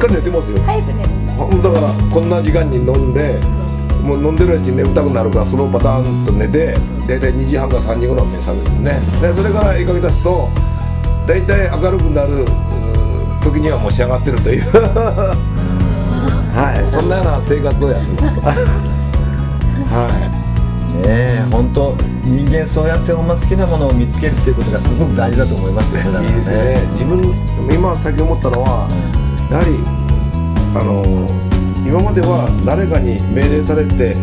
かり寝てますよ。早く寝る。んだだからこんな時間に飲んでもう飲んでるうちに眠たくなるからそのパターンと寝て大体2時半か3時頃目覚めるんですね。でそれから絵かけ出すと大体明るくなる時にはもう仕上がってるという。はいそんなような生活をやってます。はねえ本当人間そうやってほんま好きなものを見つけるっていうことがすごく大事だと思いますよねだからいいいですよね。自分今最近思ったのはやはりあの今までは誰かに命令されて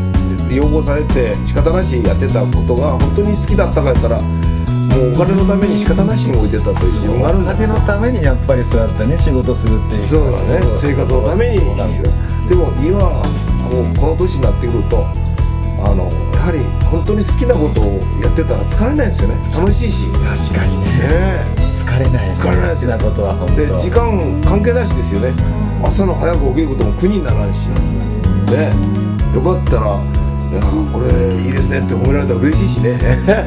要望されて仕方なしやってたことが本当に好きだったかやったらもうお金のために仕方なしに置いてたという自分があるんだお金のためにやっぱりそうやってね仕事するっていう。そうだね。生活のために。なんででも今こうこの年になってくるとあのやはり本当に好きなことをやってたら疲れないですよね。楽しいし。ね確かにね。え疲れない疲れないですよ。なことは本当で時間関係なしですよね。朝の早く起きることも苦にならないし。ね。よかったら「いやこれいいですね」って褒められたら嬉しいしね。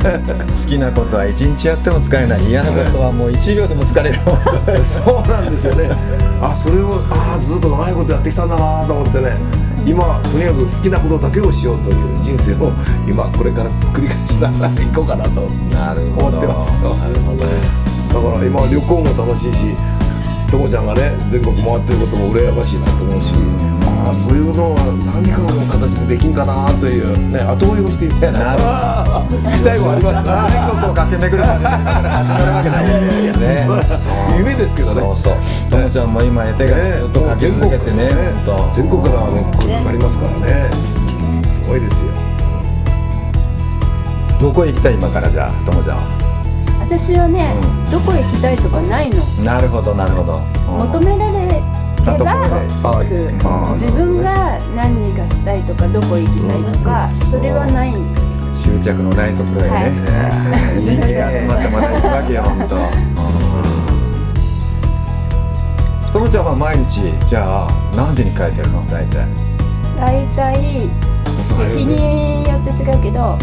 好きなことは一日やっても疲れない。嫌なことはもう一秒でも疲れる。そうなんですよね。あそれをああずっと長いことやってきたんだなと思ってね。今とにかく好きなことだけをしようという人生を今これから繰り返しながらいこうかなとなるほど思ってますなるほどだから今旅行も楽しいしともちゃんがね全国回ってることも羨ましいなと思うしああそういうのは何かの形でできんかなというね後追いをしてみたいな。な期待もあります。な全国を駆け巡るから始まるわけないね夢ですけどね。そうそう。ともちゃんも今手がずっと駆け抜けてね全国からね声かかりますからね。すごいですよ。どこ行きたい今からじゃあともちゃんは私はね、どこ行きたいとかないの。なるほどなるほど。求められれば行くあ自分が何がしたいとかどこ行きたいとかそれはない。ん執着のないところへね、い、い気が集まってまた行くわけよ本当。ともちゃんは毎日じゃあ何時に帰ってるの？大体。大体日によって違うけど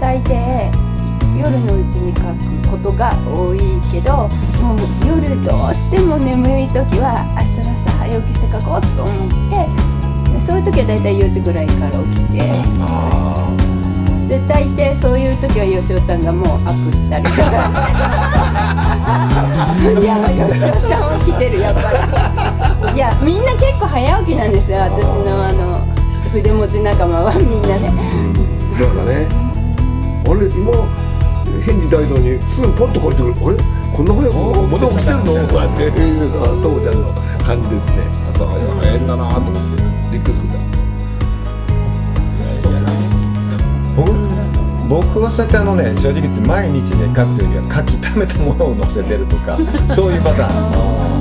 大抵夜のうちに書くことが多いけどもう夜どうしても眠い時は明日の朝早起きして書こうと思ってそういう時は大体4時ぐらいから起きてで大抵そういう時はよしおちゃんがもうアップしたりとか。いやよしおちゃん起きてるやっぱり。いやみんな結構早起きなんですよ私のあの筆文字仲間はみんなね。そうだね。あれ今返事大道にすぐポンと書いてくるあれ？こんな早くまだ起きてんのこうやっていうのがともちゃんの感じですね朝早い早いんだなと思ってびっくりするんだ僕はそうやってあのね正直言って毎日ね書くというよりは書き溜めたものを載せてるとかそういうパター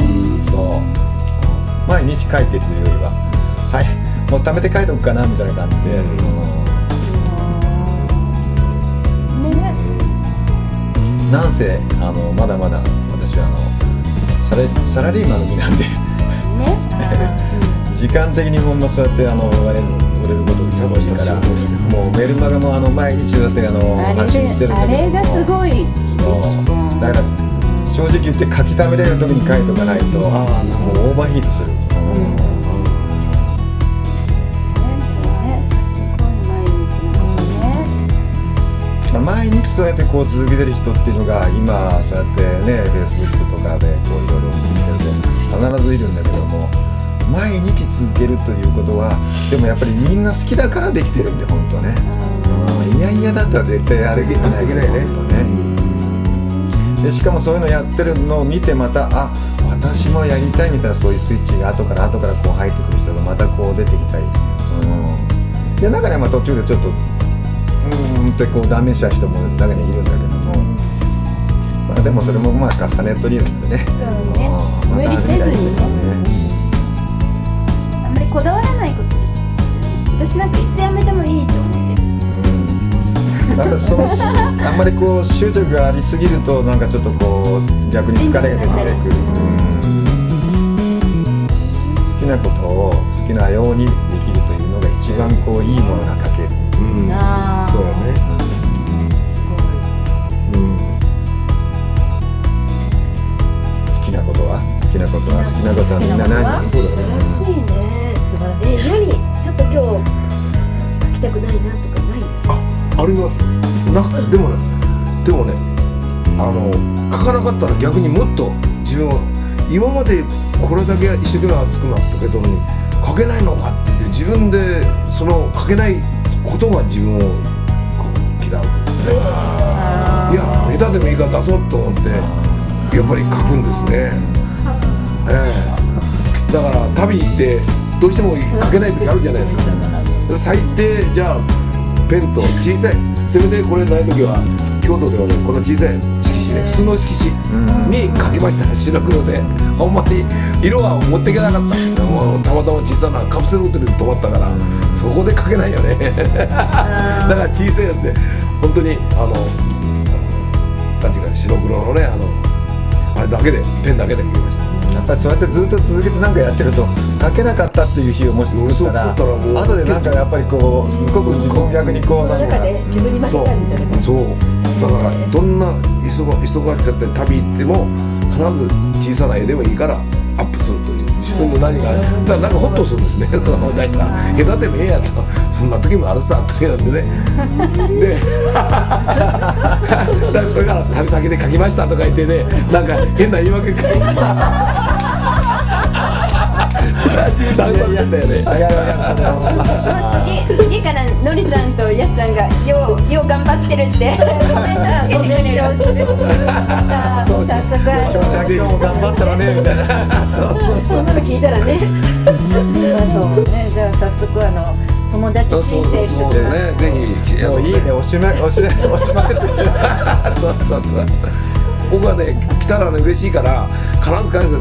ンそう毎日書いてるというよりははいもう溜めて書いとくかなみたいな感じで、うんなんせあのまだまだ私はあのサラサラリーマンの身なんで。ね。時間的にほんまそうやってあの売れる売れることが多いからもうメルマガもあの毎日そうやってあのあ発信してれるんだけどあれがすごいそうだから正直言って書き溜めれる時に書いとかないともうオーバーヒートする、毎日そうやってこう続けてる人っていうのが今そうやってねフェイスブックとかでこういろいろ見てると必ずいるんだけども毎日続けるということはでもやっぱりみんな好きだからできてるんで本当ね、うん、いやいやだったら絶対あれできないできないね本当ね。でしかもそういうのやってるのを見てまたあ私もやりたいみたいなそういうスイッチが後から後からこう入ってくる人がまたこう出てきたり、うん、で中にはまあ途中でちょっとうーんってこう断念した人も中にはいるんだけども、まあでもそれもまあ重ね取りなんでね。そうね。無理せずにねねあんまりこだわらないこと私なんかいつ辞めてもいいと思ってるうんなんかそのあんまりこう執着がありすぎるとなんかちょっとこう逆に疲れが出てくる、うん。好きなことを好きなようにできるというのが一番こういい好きなことは素晴らしいね素晴らしいえ何ちょっと今日書きたくないなとかないですかありますなでもねでもねあの書かなかったら逆にもっと自分は今までこれだけ一生懸命熱くなったけどに書けないのかって自分でその書けないことが自分を嫌ういうかね。いや下手でもいいから出そうと思ってやっぱり書くんですね。だから旅行ってどうしても書けない時あるじゃないですか。最低じゃあペンと小さい。せめてこれない時は京都ではねこの小さい色紙ね普通の色紙に書きました白黒で。ほんまに色は持っていけなかった。もうたまたま小さなカプセルホテルで泊まったからそこで書けないよね。だから小さいやつで本当にあの何ていうか白黒のねあのあれだけでペンだけで書きました。やっぱりそうやってずっと続けてなんかやってると書けなかったっていう日をもし作ったら後でなんかやっぱりこうすごく自分逆にこうなんか自分に負けそうたみたいなそう。だからどんな忙忙しかったり旅行っても必ず小さな絵でもいいからアップするという自分の何がだからなんかホッとするんですね。大事な下手でもええやと。そんな時もあるさ時なんでね。で だこれから旅先で書きましたとか言ってねなんか変な言い訳書いて。自分段差になったよね次次からのりちゃんとやっちゃんがようよう頑張ってるって。コメントあげてじゃあ早速頑張ったらねみたいなそうそう。そんなの聞いたらね。まあそうねじゃあ早速あの友達申請ぜひもういいね押しま押し押しまくって。そうそうそう。僕はね来たらね嬉しいから必ず返す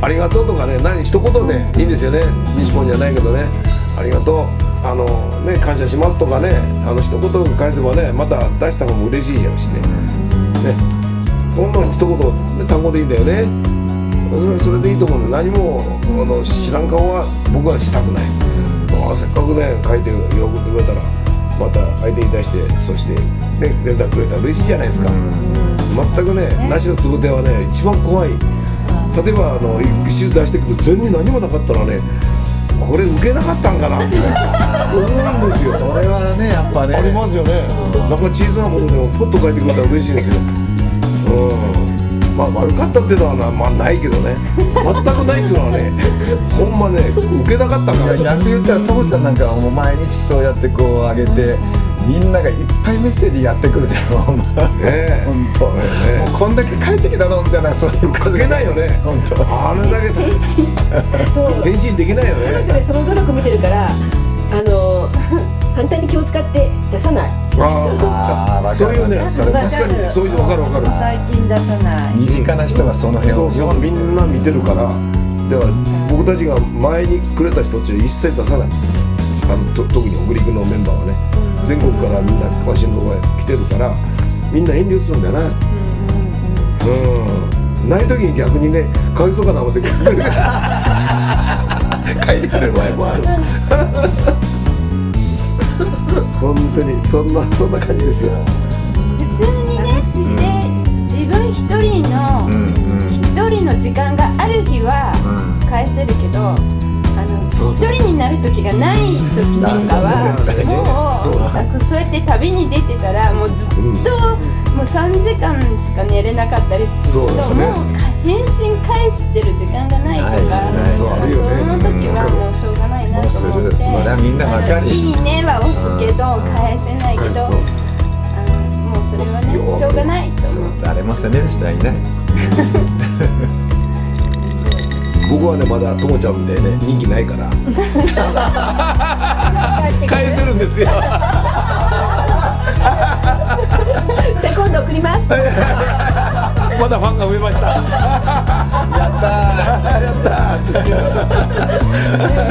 ありがとうとかね何一言でいいんですよね。西本じゃないけどね。ありがとう。あのね感謝しますとかね。あの一言返せばねまた出した方も嬉しいやろしね。ね。どんどん一言、ね、単語でいいんだよね。それでいいと思うんで何もあの知らん顔は僕はしたくない、ああせっかくね書いて喜んでくれたらまた相手に対してそして、ね、連絡くれたら嬉しいじゃないですか、全くね。なしのつぶてはね一番怖い例えばあの手術出してくると全然何もなかったらねこれ受けなかったんかなって思うんですよ。これはねやっぱね。ありますよね。なんか小さなことでもポッと書いてくれたら嬉しいんですよ。うん。まあ悪かったっていうのはなまあないけどね。全くないっていうのはねほんまね受けなかったんかな逆言ったらともちゃんなんかはもう毎日そうやってこう上げてみんながいっぱいメッセージやってくるじゃんほんま。ねえ。本当ね。もうこんだけ帰ってきたのみたいな。そういう書けないよね。本当あれだけそう。返信できないよね。れその努力見てるからあの 反対に気を使って出さない。あああーわかるそういうね確かにそういう人分かる分かる。最近出さない。身近な人がその辺をそうそうみんな見てるから。だから僕たちが前にくれた人たちは一切出さない。あのと特に北陸のメンバーはね全国からみんなわしのとこへ来てるからみんな遠慮するんだよな。うんない時に逆にねかわいそうかな思って書いてくれる場合もある。本当にそんなそんな感じですよ。普通にねして自分一人の一人の時間がある日はうん。返せるけど一人になる時がない時とかはもうそうやって旅に出てたらもうずっと、もう3時間しか寝れなかったりするともう返信返してる時間がないとかその時はもうしょうがないなと思って。いいね。は押すけど返せないけどもうそれはねよしょうがないと思う。誰も責める人はいない 僕はねまだともちゃんみたいね人気ないから。返せるんですよ。ります。まだファンが増えました。やったやった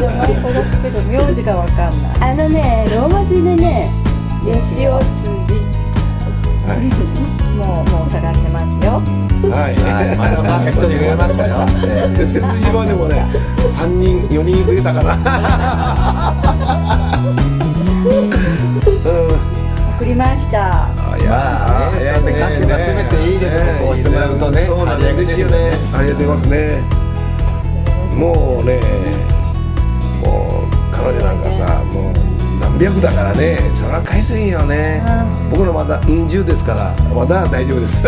名前探すけど名字がわかんないあのねローマ字でね吉尾辻もうもう探してますよ。はい、はいまだマーケットに増えましたよ。で背筋島でもね3人4人増えたかな。送りました。あいまあねいやそうやって各がせめていいねとこうしてもらうとね嬉しいよね。ありがとうございますね。もうね300だからね。それは返せんよね、うん、僕のまだうん10ですからまだ大丈夫です。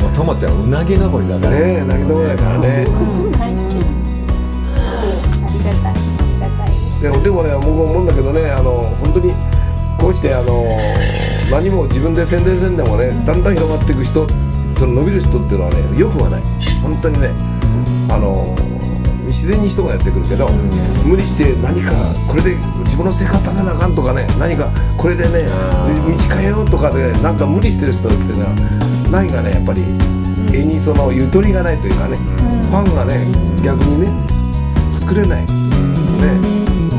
もうともちゃんうなぎ登りだから。ねうなぎ登りだからね、でもでもね僕は思うんだけどねあの本当にこうしてあの何も自分で宣伝せんでもねだんだん広がっていく人その伸びる人っていうのはねよくはない。本当にねあの自然に人がやってくるけど、無理して何かこれで自分の生活立てなあかんとかね何かこれでね道変えようとかでなんか無理してる人っていうのは何かねやっぱり絵にそのゆとりがないというかね、ファンがね逆にね作れない、ね。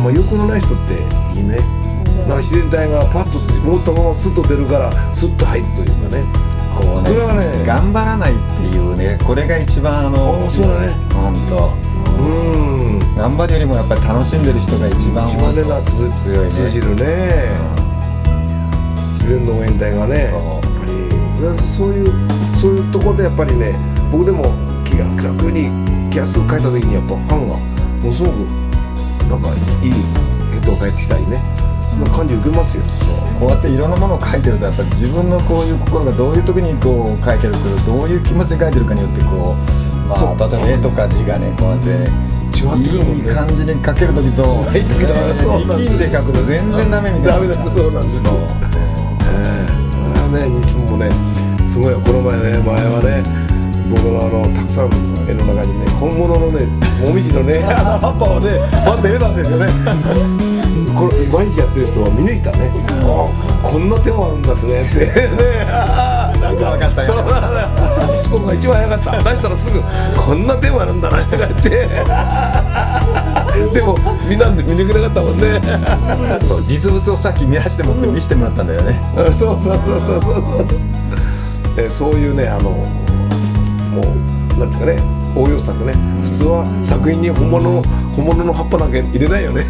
まあ、欲のない人っていいね。なんか自然体がパッと持ったままスッと出るからスッと入るというかね。こうねそれはね頑張らないっていうねこれが一番あのあそうだね。本当うん。頑張るよりもやっぱり楽しんでる人が一番一番ねな通強いね。通じるね。自然の応援隊がねやっそうぱりそういうそういうところでやっぱりね僕でも気が楽に気安く書いた時にやっぱファンがものすごくなんかいいヘッドが返ってきたりねそんな感じ受けますよ。こうやっていろんなものを書いてるとやっぱり自分のこういう心がどういう時にこう書いてるかどういう気持ちで書いてるかによってこうまあ例えば絵とか字がねこうやっていい感じに書ける時とない時とそうなんです力んで書くと全然ダメみたいなダメだそうなんですよ。ええそれはね日本もねすごいよ。この前ね前はね僕のあのたくさんの絵の中にね本物のねもみじのね 葉っぱをねパッと入れたんですよね。これ毎日やってる人は見抜いたね、あこんな手もあるんですねって。ね なんか分かったよ。そが一番早かった出したらすぐこんな手もあるんだなって言って。でもみんなで見抜けなかったもんね。そう実物をさっき見出してもって見せてもらったんだよね、うそうそうそうそうそう。えそういうねあのもうなんていうかね応用作ね。普通は作品に本物の本物の葉っぱなんか入れないよね。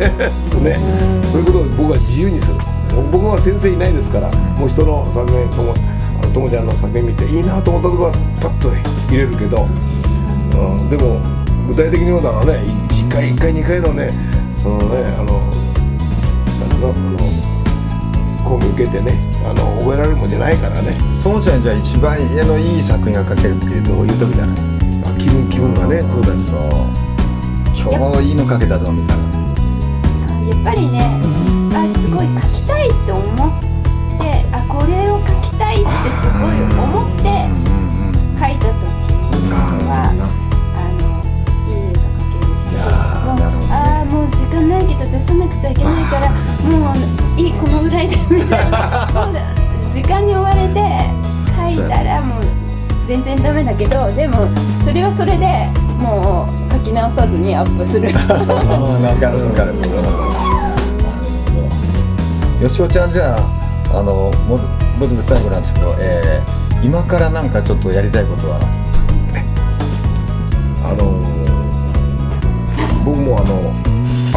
そうね。そういうことを僕は自由にする。僕は先生いないですからもう人の作品ともともちゃんの作品見ていいなと思ったとこはパッと入れるけど、うん、でも具体的に言うならね1回1回2回のねそのねあのなんのあの講義受けてねあの覚えられるもんじゃないからね。ともちゃんじゃあ一番絵のいい作品が描けるってどういう時だねあ気分気分がねそうだよ。そう。今日いいの描けたぞみたいなやっぱりねあすごい書きたいって思ってあこれを書きたいってすごい思って書いた時にはあのいい絵が描けるしもうああもう時間ないけど出さなくちゃいけないからもういいこのぐらいでみたいな。時間に追われて書いたらもう全然ダメだけどでもそれはそれでもう書き直さずにアップする。よしおちゃんじゃああのもうぼちぼち最後なんですけど、えー今からなんかちょっとやりたいことは？あの僕もあの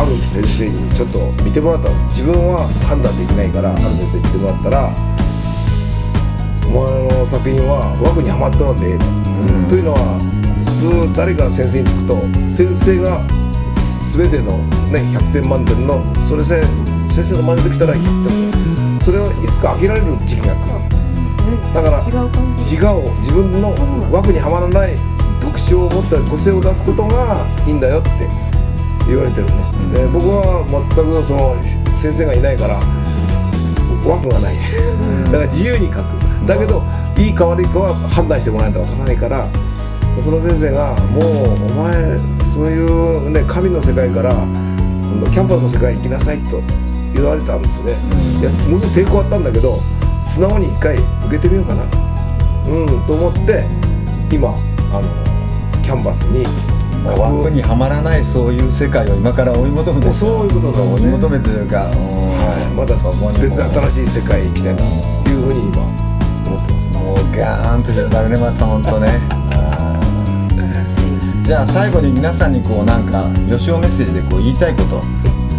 ある先生にちょっと見てもらったんです自分は判断できないからある先生に見てもらったらお前の作品は枠にはまったのでええと、というのは普通誰か先生につくと先生が全ての、ね、100点満点のそれさえ先生の真似できたら100点それをいつか開けられる時期が来る。だから自我を自分の枠にはまらない特徴を持った個性を出すことがいいんだよって言われてるね、で僕は全くその先生がいないから枠がない、だから自由に書く。だけどいいか悪いかは判断してもらえたらわからないからその先生がもうお前そういうね神の世界から今度キャンパスの世界に行きなさいと言われたんですね、いやものすごい抵抗あったんだけど素直に一回受けてみようかな。うんと思って今あのキャンバスに枠にはまらないそういう世界を今から追い求めて。そういうことだね。追い求めてというか、はい、まだ別に新しい世界に行きたいなっていうふうに今思ってます。もうガーンと広がるねまた本当ね。じゃあ最後に皆さんにこうなんか吉尾メッセージでこう言いたいこと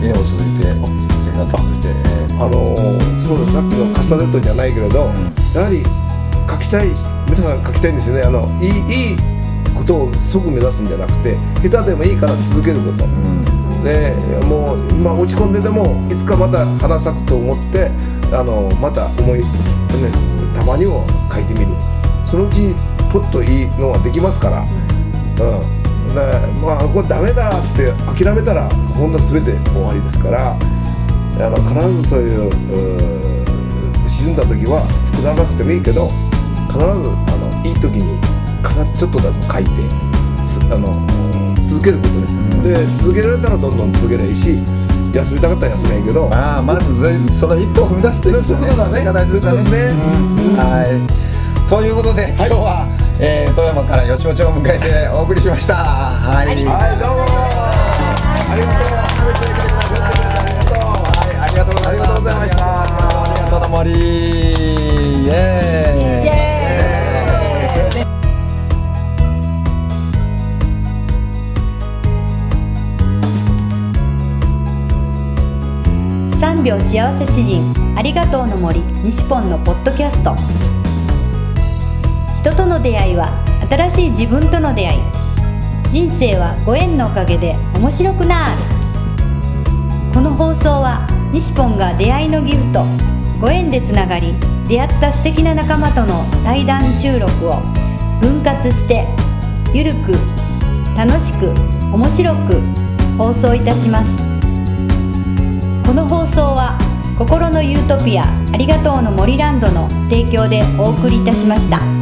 絵を通じて生活を通じてあのーそうですさっきのカスタネットじゃないけれど、やはり書きたい皆さん書きたいんですよね。あのいいいいことを即目指すんじゃなくて下手でもいいから続けること、うん。でもう今落ち込んででもいつかまた花咲くと思ってあのまた思い、ね、たまには書いてみる。そのうちポッといいのができますから、うん。でまあこれダメだって諦めたらほんの全て終わりですからあの必ずそういう沈んだ時は作らなくてもいいけど必ずあのいい時に必ずちょっとだけ書いてすあの続けることね、で続けられたらどんどん続ければいいし休みたかったら休めばいいけど、まあまずぜその一歩を踏み出すということだね。が大事だね。はい。ということで、今日は、えー富山から吉尾町を迎えてお送りしました。はい、はいどうも。ありがとうありがとうの森。イエーイ。イエ3秒幸せ詩人ありがとうの森西ポンのポッドキャスト人との出会いは新しい自分との出会い人生はご縁のおかげで面白くなるこの放送は西ポンが出会いのギフトご縁でつながり出会った素敵な仲間との対談収録を分割してゆるく楽しく面白く放送いたしますこの放送は心のユートピアありがとうの森ランドの提供でお送りいたしました。